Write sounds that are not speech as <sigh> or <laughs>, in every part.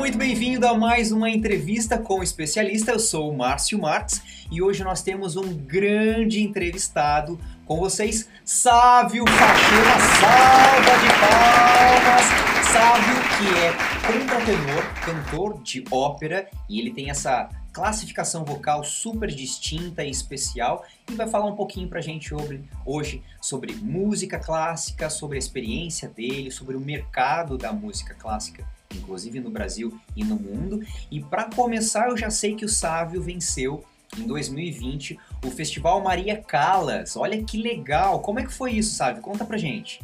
Muito bem-vindo a mais uma entrevista com o especialista. Eu sou o Márcio Marques e hoje nós temos um grande entrevistado com vocês, Sávio Faxina. Salva de palmas! Sávio, que é contratenor, cantor de ópera e ele tem essa classificação vocal super distinta e especial e vai falar um pouquinho pra gente sobre, hoje sobre música clássica, sobre a experiência dele, sobre o mercado da música clássica inclusive no Brasil e no mundo. E para começar, eu já sei que o Sávio venceu em 2020 o Festival Maria Callas. Olha que legal! Como é que foi isso, Sávio? Conta pra gente.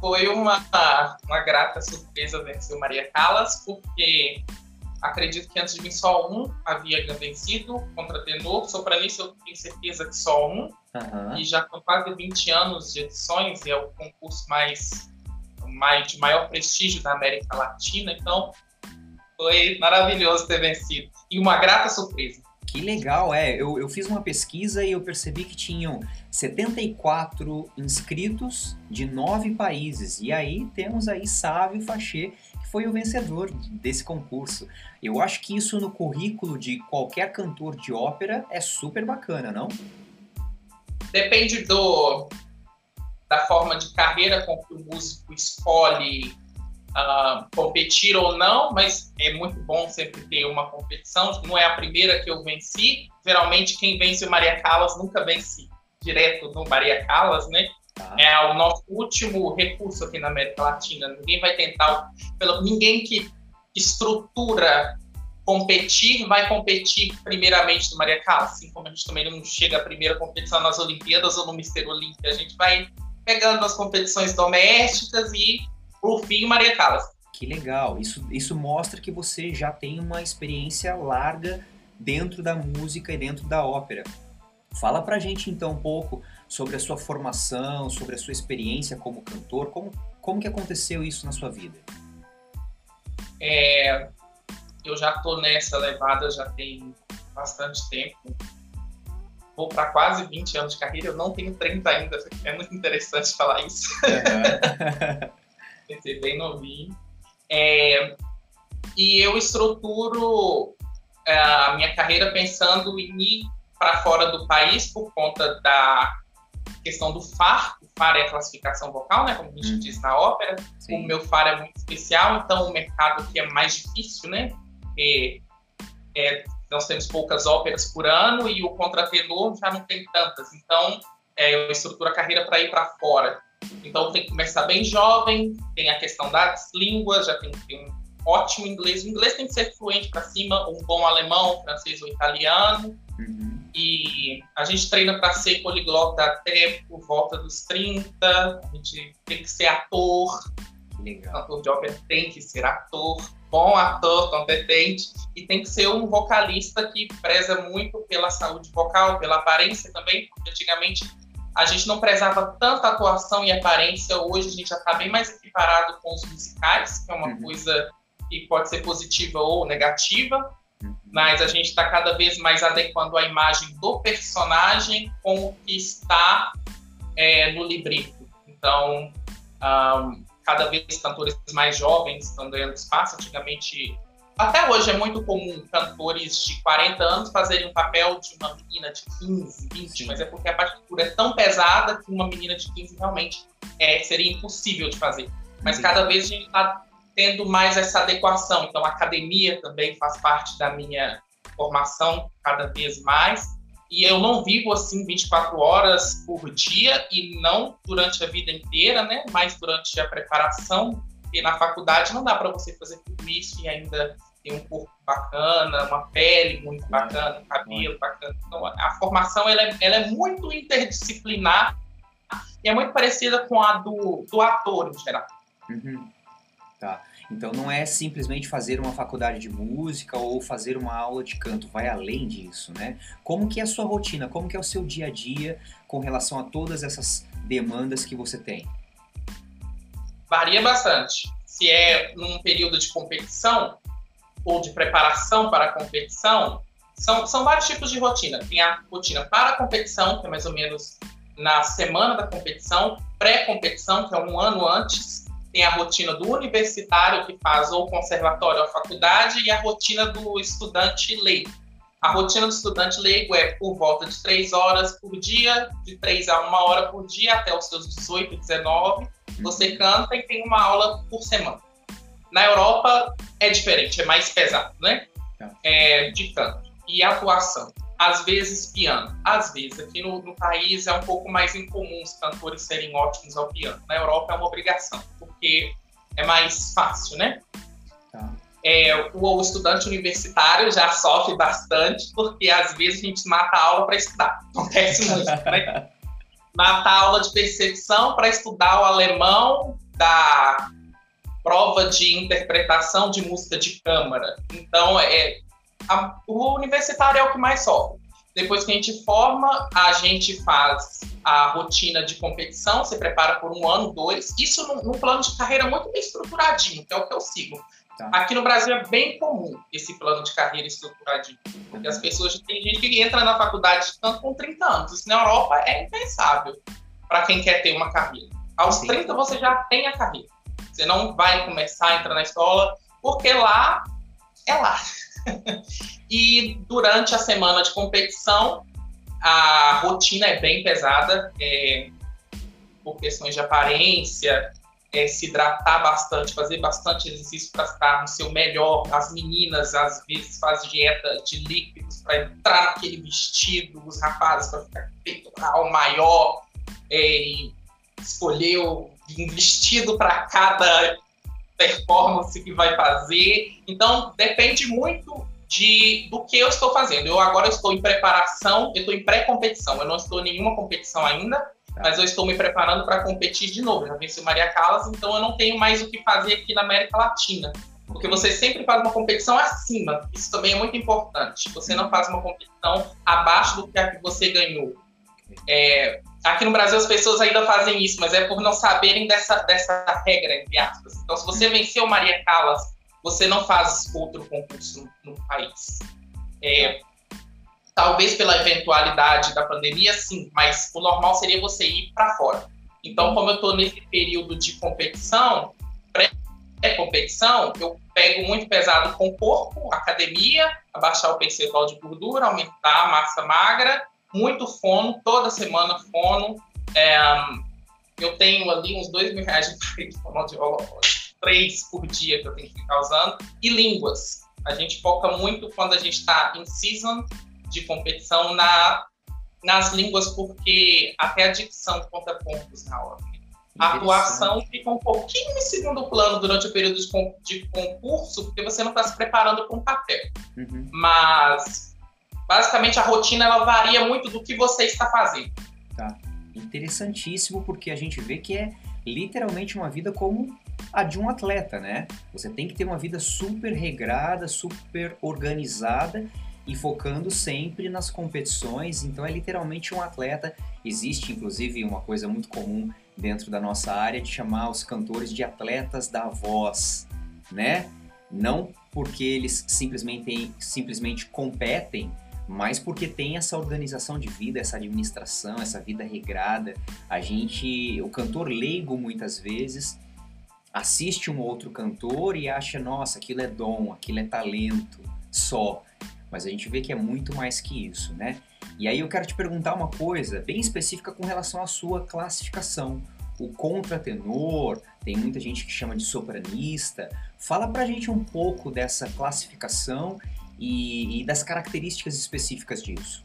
Foi uma, uma grata surpresa vencer o Maria Callas, porque acredito que antes de mim só um havia vencido contra tenor. Sopranício eu tenho certeza que só um. Uhum. E já com quase 20 anos de edições, e é o concurso mais de maior prestígio da América Latina, então foi maravilhoso ter vencido. E uma grata surpresa. Que legal, é. Eu, eu fiz uma pesquisa e eu percebi que tinham 74 inscritos de nove países. E aí temos aí Sávio Fachê, que foi o vencedor desse concurso. Eu acho que isso no currículo de qualquer cantor de ópera é super bacana, não? Depende do, da forma de carreira com que o músico escolhe uh, competir ou não, mas é muito bom sempre ter uma competição. Não é a primeira que eu venci. Geralmente, quem vence o Maria Callas nunca vence direto no Maria Callas, né? Ah. É o nosso último recurso aqui na América Latina. Ninguém vai tentar, pelo ninguém que estrutura competir vai competir primeiramente no Maria Callas, assim como a gente também não chega à primeira competição nas Olimpíadas ou no Mister Olímpia, a gente vai pegando as competições domésticas e, por fim, Maria Callas. Que legal. Isso, isso mostra que você já tem uma experiência larga dentro da música e dentro da ópera. Fala pra gente então um pouco sobre a sua formação, sobre a sua experiência como cantor, como, como que aconteceu isso na sua vida? É, eu já tô nessa levada já tem bastante tempo vou para quase 20 anos de carreira, eu não tenho 30 ainda, é muito interessante falar isso. Uhum. <laughs> bem novinho. É, e eu estruturo é, a minha carreira pensando em ir para fora do país por conta da questão do FAR. O FAR é a classificação vocal, né, como a gente hum. diz na ópera. Sim. O meu FAR é muito especial, então o mercado que é mais difícil, né? É, é nós temos poucas óperas por ano e o contratenor já não tem tantas. Então, é, eu estruturo a carreira para ir para fora. Então, tem que começar bem jovem, tem a questão das línguas, já tem que ter um ótimo inglês. O inglês tem que ser fluente para cima, um bom alemão, francês ou italiano. Uhum. E a gente treina para ser poliglota até por volta dos 30. A gente tem que ser ator. Legal. Ator de ópera tem que ser ator bom ator, competente, e tem que ser um vocalista que preza muito pela saúde vocal, pela aparência também, porque antigamente a gente não prezava tanta atuação e aparência, hoje a gente já está bem mais equiparado com os musicais, que é uma uhum. coisa que pode ser positiva ou negativa, uhum. mas a gente está cada vez mais adequando a imagem do personagem com o que está é, no libreto. Então, um, cada vez cantores mais jovens estão ganhando espaço. Antigamente, até hoje é muito comum cantores de 40 anos fazerem um papel de uma menina de 15, 20, mas é porque a partitura é tão pesada que uma menina de 15 realmente é, seria impossível de fazer. Mas cada vez a gente está tendo mais essa adequação. Então, a academia também faz parte da minha formação cada vez mais. E eu não vivo assim 24 horas por dia e não durante a vida inteira, né? Mas durante a preparação. E na faculdade não dá para você fazer tudo isso e ainda ter um corpo bacana, uma pele muito bacana, um cabelo bacana. Então a formação ela é, ela é muito interdisciplinar e é muito parecida com a do, do ator em geral. Uhum. Tá. Então não é simplesmente fazer uma faculdade de música ou fazer uma aula de canto, vai além disso, né? Como que é a sua rotina, como que é o seu dia a dia com relação a todas essas demandas que você tem? Varia bastante. Se é num período de competição ou de preparação para a competição, são, são vários tipos de rotina. Tem a rotina para a competição, que é mais ou menos na semana da competição, pré-competição, que é um ano antes, tem a rotina do universitário, que faz ou conservatório ou faculdade, e a rotina do estudante leigo. A rotina do estudante leigo é por volta de três horas por dia, de três a uma hora por dia, até os seus 18, 19. Você canta e tem uma aula por semana. Na Europa é diferente, é mais pesado, né? Tá. É, de canto. E atuação às vezes piano, às vezes. Aqui no, no, país é um pouco mais incomum os cantores serem ótimos ao piano. Na Europa é uma obrigação, porque é mais fácil, né? Tá. É, o, o, estudante universitário já sofre bastante, porque às vezes a gente mata a aula para estudar. <laughs> Acontece muito, né? Mata a aula de percepção para estudar o alemão da prova de interpretação de música de câmara. Então, é, a, o universitário é o que mais sofre. Depois que a gente forma, a gente faz a rotina de competição, se prepara por um ano, dois. Isso num, num plano de carreira muito bem estruturadinho, que é o que eu sigo. Tá. Aqui no Brasil é bem comum esse plano de carreira estruturadinho. Porque as pessoas, tem gente que entra na faculdade tanto com 30 anos. Isso na Europa é impensável para quem quer ter uma carreira. Aos Sim. 30 você já tem a carreira. Você não vai começar a entrar na escola, porque lá é lá. E durante a semana de competição, a rotina é bem pesada, é, por questões de aparência, é, se hidratar bastante, fazer bastante exercício para estar no seu melhor. As meninas, às vezes, fazem dieta de líquidos para entrar naquele vestido, os rapazes para ficar peitoral maior, é, escolher um vestido para cada performance que vai fazer. Então, depende muito de, do que eu estou fazendo. Eu agora estou em preparação, eu estou em pré-competição. Eu não estou em nenhuma competição ainda, tá. mas eu estou me preparando para competir de novo. Já venci Maria Callas, então eu não tenho mais o que fazer aqui na América Latina. Porque você sempre faz uma competição acima. Isso também é muito importante. Você não faz uma competição abaixo do que a que você ganhou. É, Aqui no Brasil as pessoas ainda fazem isso, mas é por não saberem dessa, dessa regra, entre aspas. Então, se você venceu Maria Callas, você não faz outro concurso no, no país. É, talvez pela eventualidade da pandemia, sim, mas o normal seria você ir para fora. Então, como eu estou nesse período de competição, pré-competição, eu pego muito pesado com o corpo, academia, abaixar o percentual de gordura, aumentar a massa magra muito fono, toda semana fono. É, eu tenho ali uns dois mil reais de fonoaudiólogo, três por dia que eu tenho que ficar usando. E línguas. A gente foca muito quando a gente está em season de competição na, nas línguas, porque até a dicção conta pontos na hora. A atuação fica um pouquinho em segundo plano durante o período de, concurso, porque você não está se preparando para um papel. Uhum. Mas basicamente a rotina ela varia muito do que você está fazendo. Tá. Interessantíssimo porque a gente vê que é literalmente uma vida como a de um atleta, né? Você tem que ter uma vida super regrada, super organizada e focando sempre nas competições. Então é literalmente um atleta. Existe inclusive uma coisa muito comum dentro da nossa área de chamar os cantores de atletas da voz, né? Não porque eles simplesmente, simplesmente competem, mas porque tem essa organização de vida, essa administração, essa vida regrada. A gente, o cantor leigo muitas vezes assiste um outro cantor e acha, nossa, aquilo é dom, aquilo é talento só. Mas a gente vê que é muito mais que isso, né? E aí eu quero te perguntar uma coisa bem específica com relação à sua classificação. O contratenor, tem muita gente que chama de sopranista. Fala pra gente um pouco dessa classificação e, e das características específicas disso?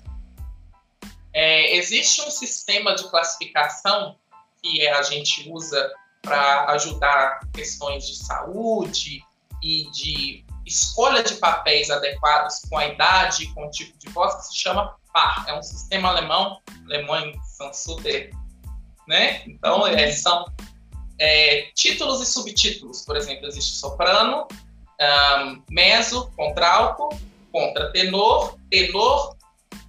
É, existe um sistema de classificação que a gente usa para ajudar questões de saúde e de escolha de papéis adequados com a idade e com o tipo de voz, que se chama PAR. É um sistema alemão, alemães são super, né? Então, é, são é, títulos e subtítulos. Por exemplo, existe soprano, um, meso, contralto, contratenor, tenor,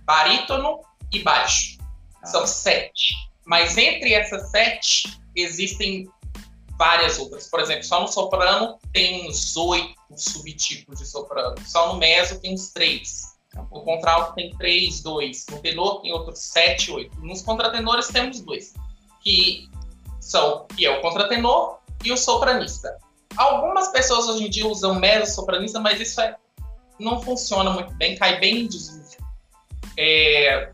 barítono e baixo. Ah. São sete. Mas entre essas sete, existem várias outras. Por exemplo, só no soprano tem uns oito subtipos de soprano. Só no meso tem uns três. Tá no contralto tem três, dois. No tenor tem outros sete, oito. Nos contratenores temos dois. Que são que é o contratenor e o sopranista. Algumas pessoas hoje em dia usam mezzo sopranista, mas isso é, não funciona muito bem, cai bem em desuso. É,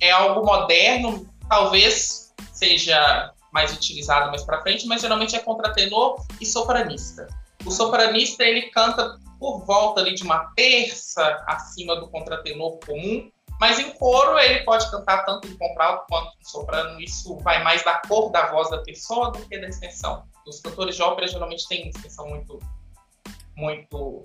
é algo moderno, talvez seja mais utilizado mais para frente, mas geralmente é contratenor e sopranista. O sopranista ele canta por volta ali de uma terça acima do contratenor comum, mas em coro ele pode cantar tanto em contralto quanto em soprano. Isso vai mais da cor da voz da pessoa do que da extensão. Os cantores de ópera geralmente têm extensão muito, muito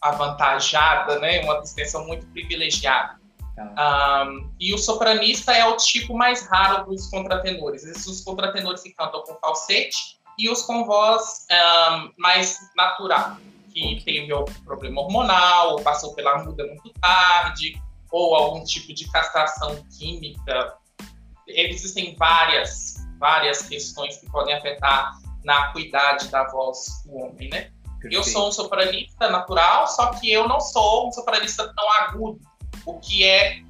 avantajada, né? Uma extensão muito privilegiada. Um, e o sopranista é o tipo mais raro dos contratenores. Esses os contratenores que cantam com falsete e os com voz um, mais natural que teve algum problema hormonal, ou passou pela muda muito tarde, ou algum tipo de castração química. Existem várias, várias questões que podem afetar na acuidade da voz do homem, né? Perfeito. Eu sou um sopranista natural, só que eu não sou um sopranista tão agudo, o que é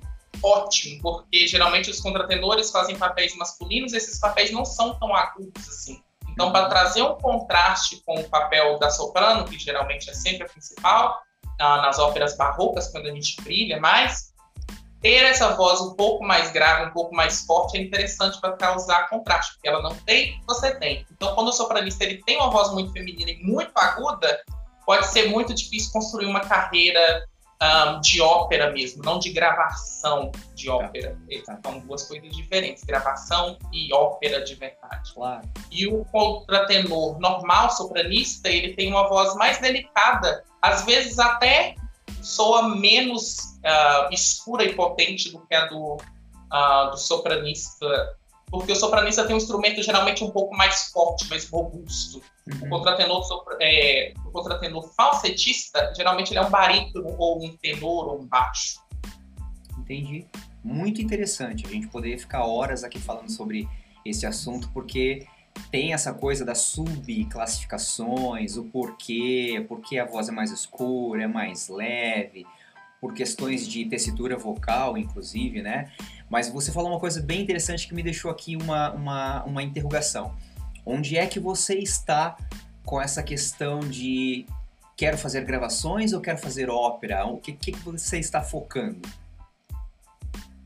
ótimo, porque geralmente os contratenores fazem papéis masculinos, esses papéis não são tão agudos assim. Então, para trazer um contraste com o papel da soprano, que geralmente é sempre a principal, nas óperas barrocas, quando a gente brilha mais, ter essa voz um pouco mais grave, um pouco mais forte, é interessante para causar contraste, porque ela não tem, você tem. Então, quando o sopranista ele tem uma voz muito feminina e muito aguda, pode ser muito difícil construir uma carreira um, de ópera mesmo, não de gravação de tá. ópera. Tá. São duas coisas diferentes, gravação e ópera de verdade. Claro. E o contratenor normal, sopranista, ele tem uma voz mais delicada, às vezes até soa menos uh, escura e potente do que a do, uh, do sopranista porque o sopranista tem um instrumento geralmente um pouco mais forte, mais robusto. Uhum. O, contratenor, é, o contratenor falsetista, geralmente ele é um barítono, ou um tenor, ou um baixo. Entendi. Muito interessante a gente poder ficar horas aqui falando sobre esse assunto, porque tem essa coisa das subclassificações, o porquê, porque a voz é mais escura, é mais leve, por questões de tessitura vocal, inclusive, né? Mas você falou uma coisa bem interessante que me deixou aqui uma, uma, uma interrogação. Onde é que você está com essa questão de quero fazer gravações ou quero fazer ópera? O que, que você está focando?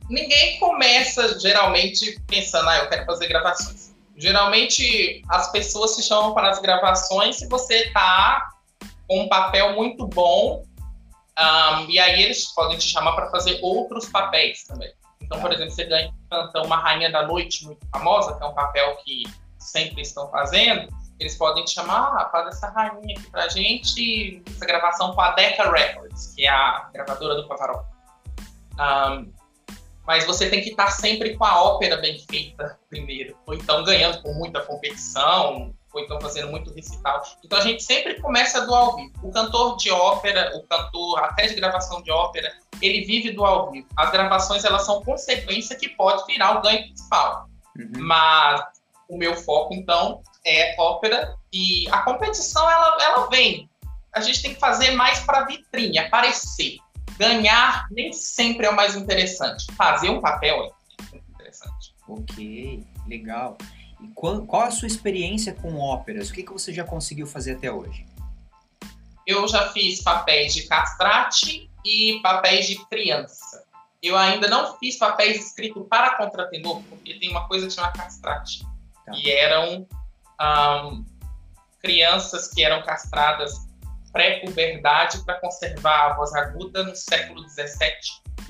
Ninguém começa geralmente pensando, ah, eu quero fazer gravações. Geralmente as pessoas se chamam para as gravações se você está com um papel muito bom um, e aí eles podem te chamar para fazer outros papéis também. Então, por exemplo, você ganha, uma Rainha da Noite muito famosa, que é um papel que sempre estão fazendo, eles podem te chamar, ah, faz essa rainha aqui pra gente, essa gravação com a Decca Records, que é a gravadora do Pavarotti. Um, mas você tem que estar sempre com a ópera bem feita primeiro, ou então ganhando com muita competição, ou então fazendo muito recital. Então a gente sempre começa do ao vivo. O cantor de ópera, o cantor até de gravação de ópera, ele vive do ao vivo. As gravações elas são consequência que pode virar o ganho principal. Uhum. Mas o meu foco então é ópera e a competição ela, ela vem. A gente tem que fazer mais para vitrine, aparecer. Ganhar nem sempre é o mais interessante. Fazer um papel é muito interessante. Ok, legal. E qual, qual a sua experiência com óperas? O que, que você já conseguiu fazer até hoje? Eu já fiz papéis de castrate e papéis de criança. Eu ainda não fiz papéis escritos para contratenor, porque tem uma coisa que chama castrate. Tá. E eram um, crianças que eram castradas pré-puberdade para conservar a voz aguda no século XVII.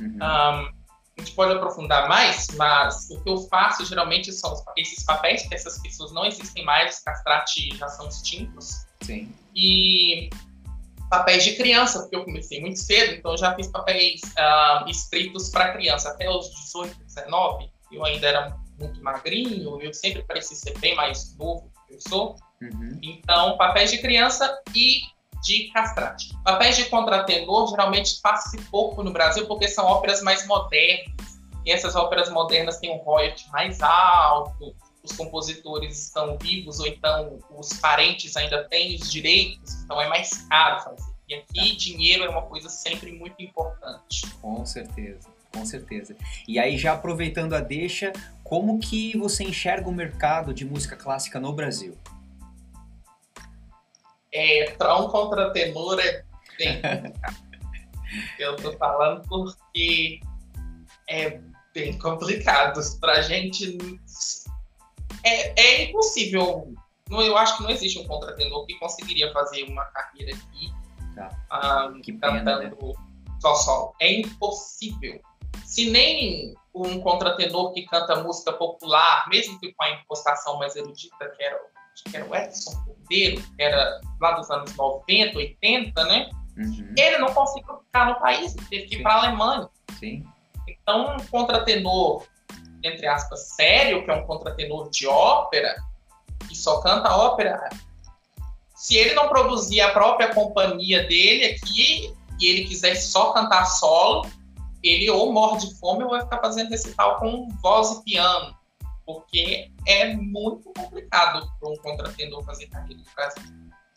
Uhum. Um, a gente pode aprofundar mais, mas o que eu faço geralmente são esses papéis, que essas pessoas não existem mais, os castrates já são extintos. Sim. E papéis de criança, porque eu comecei muito cedo, então eu já fiz papéis uh, escritos para criança. Até os 18, 19, eu ainda era muito magrinho, eu sempre parecia ser bem mais novo do que eu sou. Uhum. Então, papéis de criança e de castrate. Papéis de contratenor geralmente passa pouco no Brasil porque são óperas mais modernas. E essas óperas modernas têm um royalty mais alto, os compositores estão vivos ou então os parentes ainda têm os direitos, então é mais caro fazer. E aqui tá. dinheiro é uma coisa sempre muito importante. Com certeza. Com certeza. E aí, já aproveitando a deixa, como que você enxerga o mercado de música clássica no Brasil? É, para um contratenor é bem Eu tô falando porque é bem complicado. Pra gente é, é impossível. Eu acho que não existe um contratenor que conseguiria fazer uma carreira aqui Tá. ah, Que pena, né? cantando só solo. É impossível. Se nem um contratenor que canta música popular, mesmo que com a impostação mais erudita, que era, acho que era o Edson Cordeiro, que era lá dos anos 90, 80, né? Uhum, Ele não conseguiu ficar no país, teve que ir para a Alemanha. sim. Então, um contratenor, entre aspas, sério, que é um contratenor de ópera, que só canta ópera, se ele não produzir a própria companhia dele aqui, e ele quiser só cantar solo, ele ou morre de fome ou vai ficar fazendo recital com voz e piano. Porque é muito complicado para um contratenor fazer carreira no Brasil.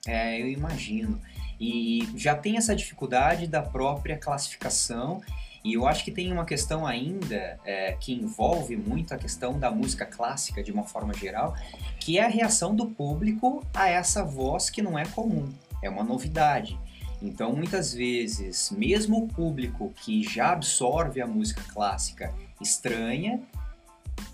É, eu imagino. E já tem essa dificuldade da própria classificação, e eu acho que tem uma questão ainda é, que envolve muito a questão da música clássica de uma forma geral, que é a reação do público a essa voz que não é comum, é uma novidade. Então, muitas vezes, mesmo o público que já absorve a música clássica estranha,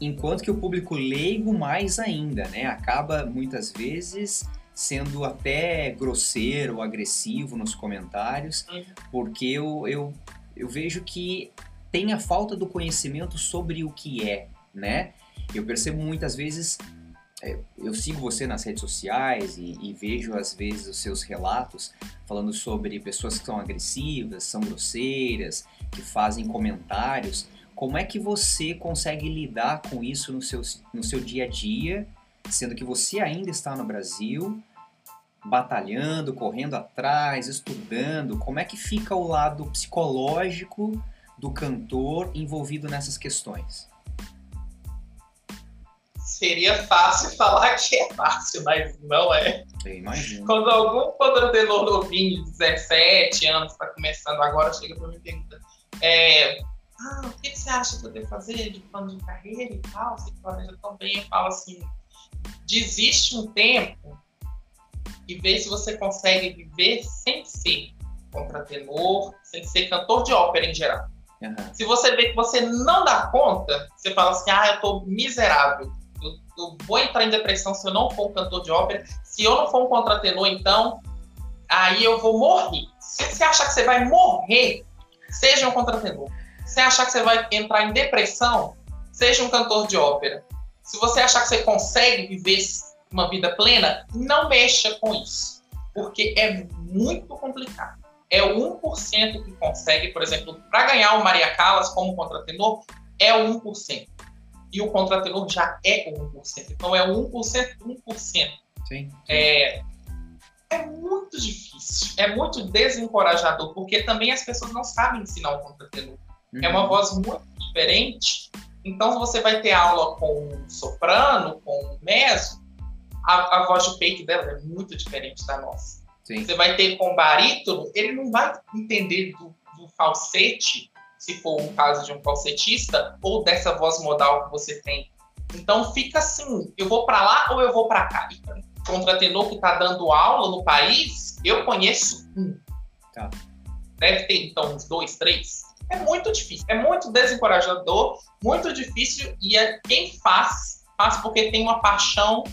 enquanto que o público leigo mais ainda, né? Acaba muitas vezes sendo até grosseiro agressivo nos comentários, Uhum. porque eu, eu, eu vejo que tem a falta do conhecimento sobre o que é, né? Eu percebo muitas vezes, é, eu sigo você nas redes sociais e, e vejo às vezes os seus relatos falando sobre pessoas que são agressivas, são grosseiras, que fazem comentários. Como é que você consegue lidar com isso no seu, no seu dia a dia, sendo que você ainda está no Brasil, batalhando, correndo atrás, estudando? Como é que fica o lado psicológico do cantor envolvido nessas questões? Seria fácil <laughs> falar que é fácil, mas não é. Eu imagino. Quando algum contratenor novinho de 17 anos está começando agora, chega para mim e pergunta: é, ah, o que, você acha que eu devo fazer de plano de carreira e tal? Você planeja tão bem? Eu falo assim: desiste um tempo e vê se você consegue viver sem ser contratenor, sem ser cantor de ópera em geral. Aham. Se você vê que você não dá conta, você fala assim: ah, eu tô miserável. Eu, eu vou entrar em depressão se eu não for um cantor de ópera. Se eu não for um contratenor, então, aí eu vou morrer. Se você achar que você vai morrer, seja um contratenor. Se você achar que você vai entrar em depressão, seja um cantor de ópera. Se você achar que você consegue viver uma vida plena, não mexa com isso. Porque é muito complicado. É o 1% que consegue, por exemplo, para ganhar o Maria Callas como contratenor, é o 1%. E o contratenor já é o 1%. Então é o 1%, 1%. Sim. É, é muito difícil, é muito desencorajador, porque também as pessoas não sabem ensinar o contratenor. É uma Uhum. voz muito diferente. Então, se você vai ter aula com soprano, com meso, a, a voz de peito dela é muito diferente da nossa. Sim. Você vai ter com barítono, ele não vai entender do, do falsete, se for um caso de um falsetista, ou dessa voz modal que você tem. Então fica assim, eu vou para lá ou eu vou para cá? Contratenor que está dando aula no país, eu conheço um. Tá. Deve ter então uns dois, três. É muito difícil, é muito desencorajador, muito difícil e é, quem faz, faz porque tem uma paixão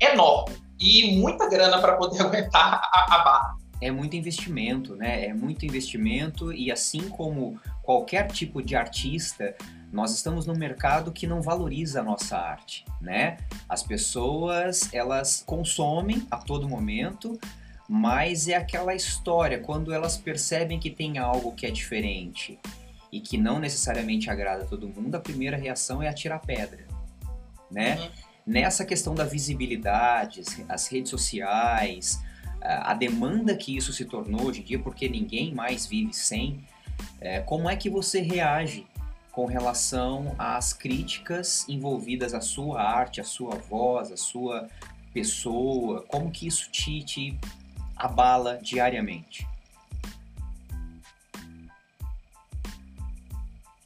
enorme e muita grana para poder <laughs> aguentar a, a barra. É muito investimento, né? É muito investimento e assim como qualquer tipo de artista, nós estamos num mercado que não valoriza a nossa arte, né? As pessoas, elas consomem a todo momento, mas é aquela história, quando elas percebem que tem algo que é diferente e que não necessariamente agrada a todo mundo, a primeira reação é atirar pedra, né? Uhum. Nessa questão da visibilidade, as- redes sociais, a a demanda que isso se tornou hoje em dia, porque ninguém mais vive sem, é, como é que você reage com relação às críticas envolvidas à sua arte, à sua voz, à sua pessoa? Como que isso te, te abala diariamente?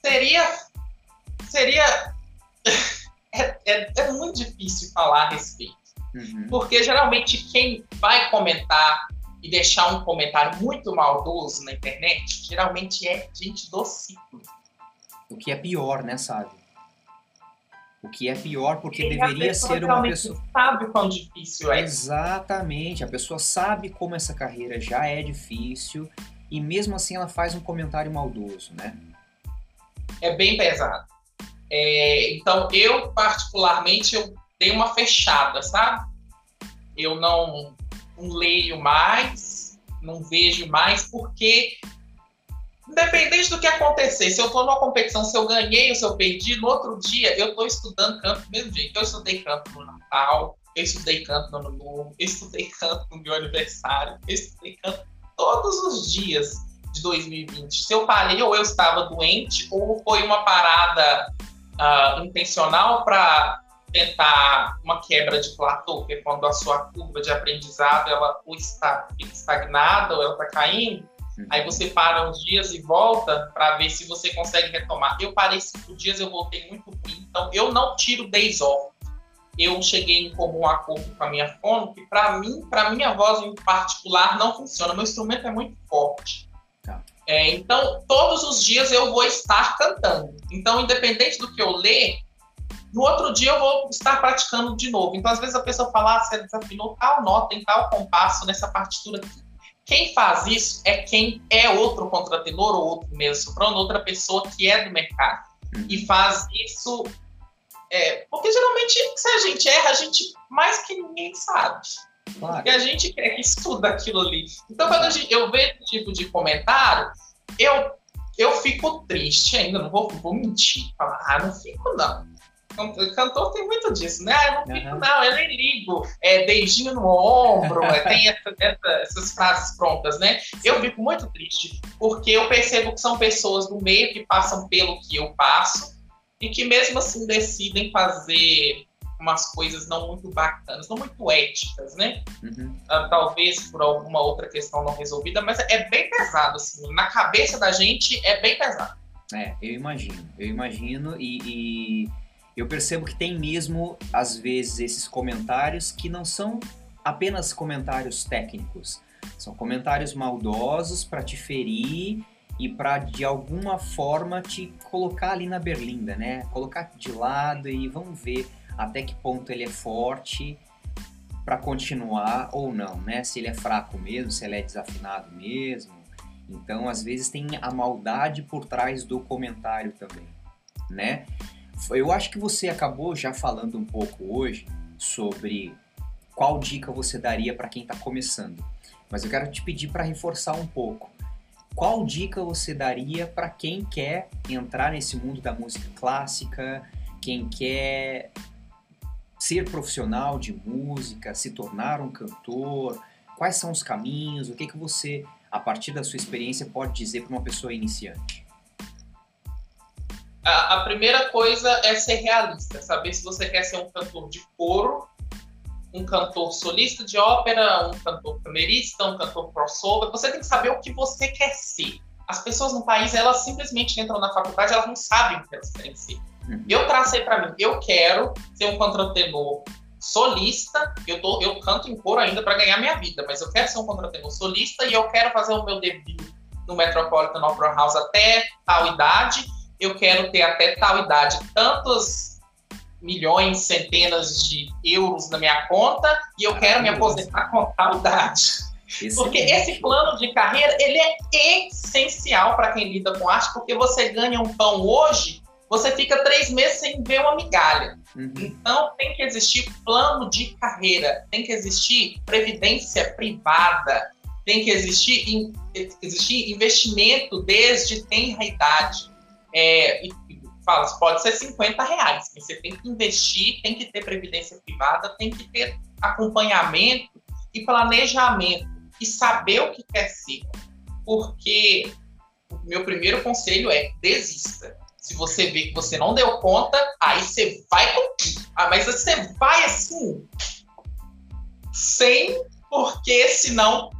seria. Seria. <laughs> é, é, é, muito difícil falar a respeito. Uhum. Porque geralmente quem vai comentar e deixar um comentário muito maldoso na internet, geralmente é gente do ciclo. O que é pior, né, sabe? O que é pior porque e deveria ser uma pessoa. sabe o quão difícil é. Exatamente. A pessoa sabe como essa carreira já é difícil e mesmo assim ela faz um comentário maldoso, né? É bem pesado. É, então, eu, particularmente, eu dei uma fechada, sabe? Eu não, não leio mais, não vejo mais, porque independente do que acontecer, se eu estou numa competição, se eu ganhei ou se eu perdi, no outro dia eu estou estudando canto do mesmo jeito. Eu estudei canto no Natal, eu estudei canto no Ano Novo, eu estudei canto no meu aniversário, eu estudei canto todos os dias de 2020. Se eu parei, ou eu estava doente, ou foi uma parada uh, intencional para tentar uma quebra de platô, que é quando a sua curva de aprendizado ela ou está estagnada ou ela está caindo Uhum. Aí você para uns dias e volta para ver se você consegue retomar. Eu parei cinco dias, eu voltei muito ruim, então eu não tiro days off. Eu cheguei em comum acordo com a minha fono que para mim, para minha voz em particular, não funciona. Meu instrumento é muito forte. Tá. É, então, todos os dias eu vou estar cantando. Então, independente do que eu ler, no outro dia eu vou estar praticando de novo. Então, às vezes a pessoa fala, ah, você desafinou tal nota em tal compasso nessa partitura aqui. Quem faz isso é quem é outro contratenor ou outro mesmo soprano, outra pessoa que é do mercado. E faz isso. É, porque geralmente, se a gente erra, a gente mais que ninguém sabe. Claro. Porque a gente quer que estuda aquilo ali. Então, quando gente, eu vejo esse tipo de comentário, eu, eu fico triste ainda, não vou, vou mentir. Falar, ah, não fico não. Cantor tem muito disso, né? Ah, eu não fico, uhum. não, eu nem ligo. É, beijinho no ombro, é, tem essa, essa, essas frases prontas, né? Eu fico muito triste, porque eu percebo que são pessoas do meio que passam pelo que eu passo e que mesmo assim decidem fazer umas coisas não muito bacanas, não muito éticas, né? Uhum. Uh, talvez por alguma outra questão não resolvida, mas é bem pesado, assim. Na cabeça da gente é bem pesado. É, eu imagino, eu imagino e... e eu percebo que tem mesmo, às vezes, esses comentários que não são apenas comentários técnicos, são comentários maldosos para te ferir e para de alguma forma te colocar ali na berlinda, né? Colocar de lado e vamos ver até que ponto ele é forte para continuar ou não, né? Se ele é fraco mesmo, se ele é desafinado mesmo. Então, às vezes tem a maldade por trás do comentário também, né? Eu acho que você acabou já falando um pouco hoje sobre qual dica você daria para quem está começando. Mas eu quero te pedir para reforçar um pouco. Qual dica você daria para quem quer entrar nesse mundo da música clássica, quem quer ser profissional de música, se tornar um cantor? Quais são os caminhos? O que que você, a partir da sua experiência, pode dizer para uma pessoa iniciante? A, a primeira coisa é ser realista, saber se você quer ser um cantor de coro, um cantor solista de ópera, um cantor camerista, um cantor crossover. Você tem que saber o que você quer ser. As pessoas no país, elas simplesmente entram na faculdade, elas não sabem o que elas querem ser. Uhum. Eu tracei para mim, eu quero ser um contratenor solista, eu, tô, eu canto em coro ainda para ganhar minha vida, mas eu quero ser um contratenor solista e eu quero fazer o meu debut no Metropolitan Opera House até tal idade eu quero ter até tal idade tantos milhões, centenas de euros na minha conta e eu quero me aposentar com tal idade. Porque esse plano de carreira, ele é essencial para quem lida com arte, porque você ganha um pão hoje, você fica três meses sem ver uma migalha. Uhum. Então, tem que existir plano de carreira, tem que existir previdência privada, tem que existir, existir investimento desde tenra idade é, e fala, pode ser 50 reais, você tem que investir, tem que ter previdência privada, tem que ter acompanhamento e planejamento e saber o que quer ser. Porque o meu primeiro conselho é desista. Se você vê que você não deu conta, aí você vai com ah, mas você vai assim, sem, porque senão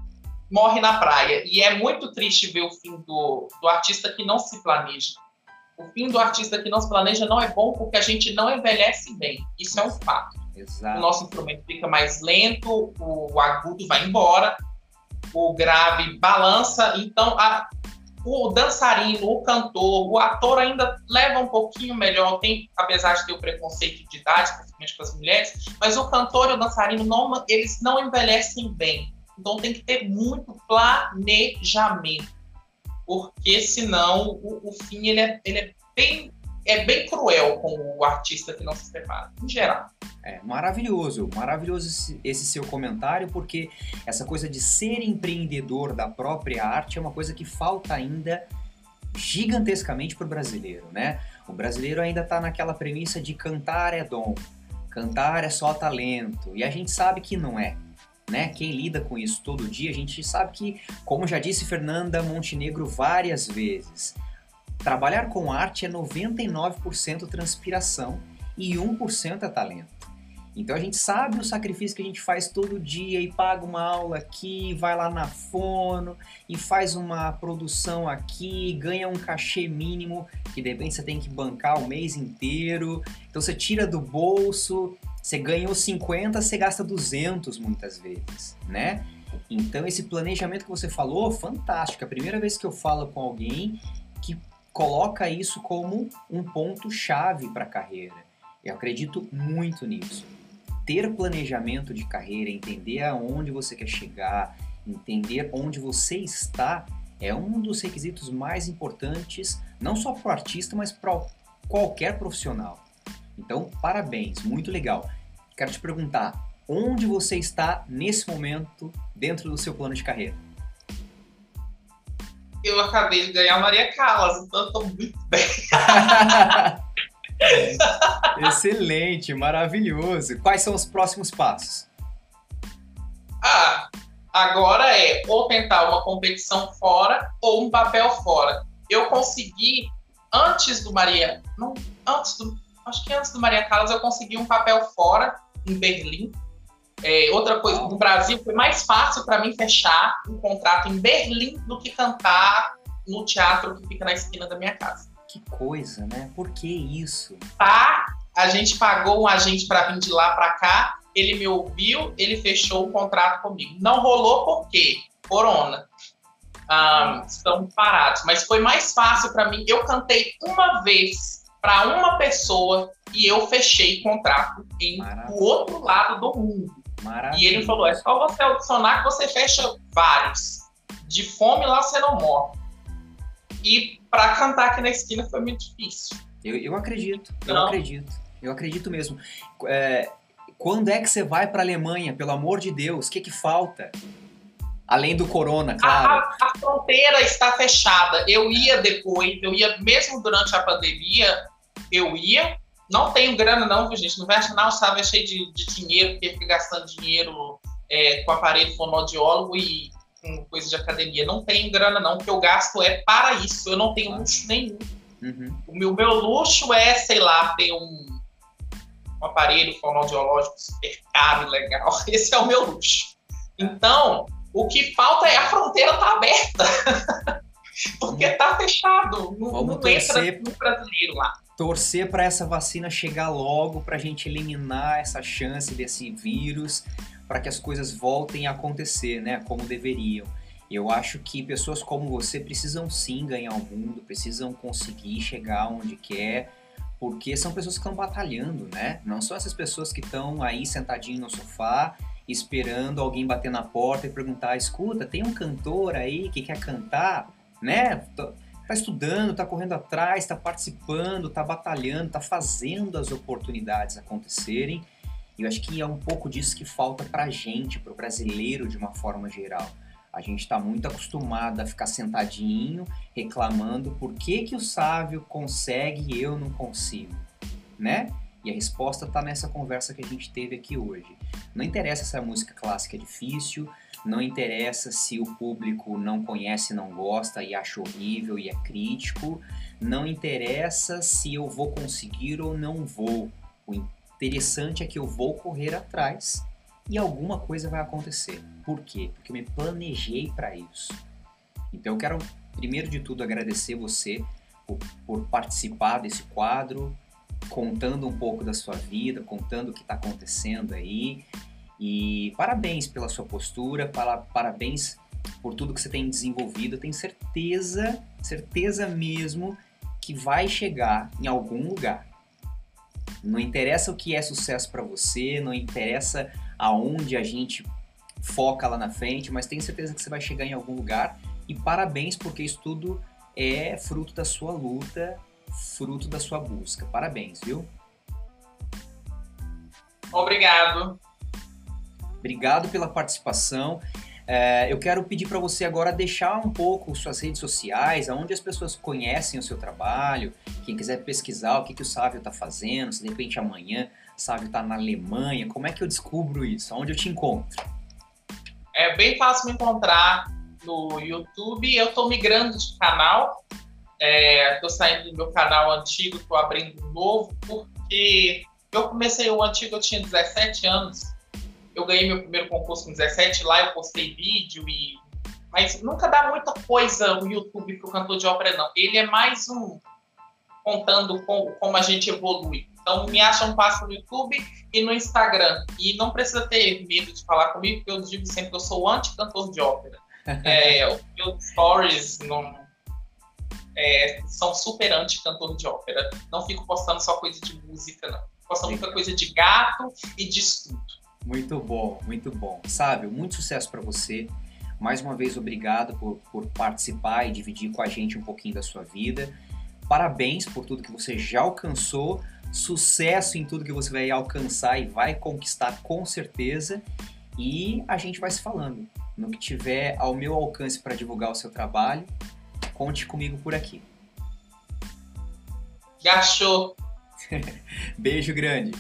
morre na praia. E é muito triste ver o fim do, do artista que não se planeja O fim do artista que não se planeja não é bom porque a gente não envelhece bem. Isso é um fato. Exato. O nosso instrumento fica mais lento, o agudo vai embora, o grave balança. Então, a, o dançarino, o cantor, o ator ainda leva um pouquinho melhor, tem, apesar de ter o preconceito de idade, principalmente com as mulheres, mas o cantor e o dançarino, não, eles não envelhecem bem. Então tem que ter muito planejamento, porque senão o, o fim ele é, ele é bem é bem cruel com o artista que não se prepara, em geral. É maravilhoso, maravilhoso esse, esse, seu comentário, porque essa coisa de ser empreendedor da própria arte é uma coisa que falta ainda gigantescamente para o brasileiro, né? O brasileiro ainda está naquela premissa de cantar é dom, cantar é só talento, e a gente sabe que não é. Né? Quem lida com isso todo dia, a gente sabe que, como já disse Fernanda Montenegro várias vezes, Trabalhar com arte é 99% transpiração e 1% é talento. Então a gente sabe o sacrifício que a gente faz todo dia e paga uma aula aqui, vai lá na fono e faz uma produção aqui, ganha um cachê mínimo que de repente você tem que bancar o mês inteiro. Então você tira do bolso, você ganhou 50, você gasta 200 muitas vezes, né? Então esse planejamento que você falou, fantástico. É a primeira vez que eu falo com alguém que coloca isso como um ponto chave para a carreira. Eu acredito muito nisso. Ter planejamento de carreira, entender aonde você quer chegar, entender onde você está, é um dos requisitos mais importantes, não só para o artista, mas para qualquer profissional. Então, parabéns, muito legal. Quero te perguntar, onde você está nesse momento dentro do seu plano de carreira? eu acabei de ganhar Maria Callas, então eu tô muito bem. <laughs> Excelente, maravilhoso. Quais são os próximos passos? Ah, agora é ou tentar uma competição fora ou um papel fora. Eu consegui antes do Maria, não, antes do, acho que antes do Maria Callas eu consegui um papel fora em Berlim é, outra coisa, no Brasil foi mais fácil para mim fechar um contrato em Berlim do que cantar no teatro que fica na esquina da minha casa. Que coisa, né? Por que isso? Tá, a gente pagou um agente para vir de lá para cá, ele me ouviu, ele fechou o contrato comigo. Não rolou por quê? Corona. Um, estamos parados. Mas foi mais fácil para mim. Eu cantei uma vez para uma pessoa e eu fechei contrato em o outro lado do mundo. Maravilha. E ele falou: é só você audicionar que você fecha vários. De fome lá você não morre. E para cantar aqui na esquina foi muito difícil. Eu, eu acredito, eu não. acredito. Eu acredito mesmo. É, quando é que você vai para a Alemanha, pelo amor de Deus? O que, que falta? Além do corona, claro. A, a, fronteira está fechada. Eu ia depois, eu ia mesmo durante a pandemia, eu ia, não tenho grana, não, viu, gente? No Nacional sabe, é cheio de, de dinheiro, porque fica gastando dinheiro é, com aparelho fonodiólogo e com coisa de academia. Não tenho grana, não. O que eu gasto é para isso. Eu não tenho luxo nenhum. Uhum. O meu, meu luxo é, sei lá, ter um, um aparelho fonodiológico super caro e legal. <laughs> Esse é o meu luxo. Então, o que falta é a fronteira tá aberta. <laughs> porque tá fechado. Não, não entra no brasileiro lá torcer para essa vacina chegar logo, para a gente eliminar essa chance desse vírus, para que as coisas voltem a acontecer, né, como deveriam. Eu acho que pessoas como você precisam sim ganhar o mundo, precisam conseguir chegar onde quer, porque são pessoas que estão batalhando, né? Não são essas pessoas que estão aí sentadinho no sofá esperando alguém bater na porta e perguntar: escuta, tem um cantor aí que quer cantar, né? Está estudando, está correndo atrás, está participando, está batalhando, está fazendo as oportunidades acontecerem. E eu acho que é um pouco disso que falta para a gente, para o brasileiro de uma forma geral. A gente está muito acostumado a ficar sentadinho, reclamando por que, que o sábio consegue e eu não consigo, né? E a resposta está nessa conversa que a gente teve aqui hoje. Não interessa se a música clássica é difícil, não interessa se o público não conhece, não gosta e acha horrível e é crítico. Não interessa se eu vou conseguir ou não vou. O interessante é que eu vou correr atrás e alguma coisa vai acontecer. Por quê? Porque eu me planejei para isso. Então eu quero, primeiro de tudo, agradecer você por, por participar desse quadro, contando um pouco da sua vida, contando o que está acontecendo aí. E parabéns pela sua postura, para, parabéns por tudo que você tem desenvolvido. Eu tenho certeza, certeza mesmo que vai chegar em algum lugar. Não interessa o que é sucesso para você, não interessa aonde a gente foca lá na frente, mas tenho certeza que você vai chegar em algum lugar. E parabéns, porque isso tudo é fruto da sua luta, fruto da sua busca. Parabéns, viu? Obrigado. Obrigado pela participação. É, eu quero pedir para você agora deixar um pouco suas redes sociais, aonde as pessoas conhecem o seu trabalho, quem quiser pesquisar o que, que o Sávio está fazendo, se de repente amanhã o Sávio está na Alemanha, como é que eu descubro isso? Aonde eu te encontro? É bem fácil me encontrar no YouTube. Eu estou migrando de canal, estou é, saindo do meu canal antigo, estou abrindo um novo, porque eu comecei o antigo, eu tinha 17 anos eu ganhei meu primeiro concurso com 17, lá eu postei vídeo e. Mas nunca dá muita coisa o YouTube pro cantor de ópera, não. Ele é mais um contando com, como a gente evolui. Então me acham fácil no YouTube e no Instagram. E não precisa ter medo de falar comigo, porque eu digo sempre que eu sou anti-cantor de ópera. <laughs> é, os meus stories não, é, são super anti-cantor de ópera. Não fico postando só coisa de música, não. Postando muita coisa de gato e de estudo. Muito bom, muito bom. Sábio, muito sucesso para você. Mais uma vez, obrigado por, por participar e dividir com a gente um pouquinho da sua vida. Parabéns por tudo que você já alcançou. Sucesso em tudo que você vai alcançar e vai conquistar com certeza. E a gente vai se falando. No que tiver ao meu alcance para divulgar o seu trabalho, conte comigo por aqui. Achou. <laughs> Beijo grande.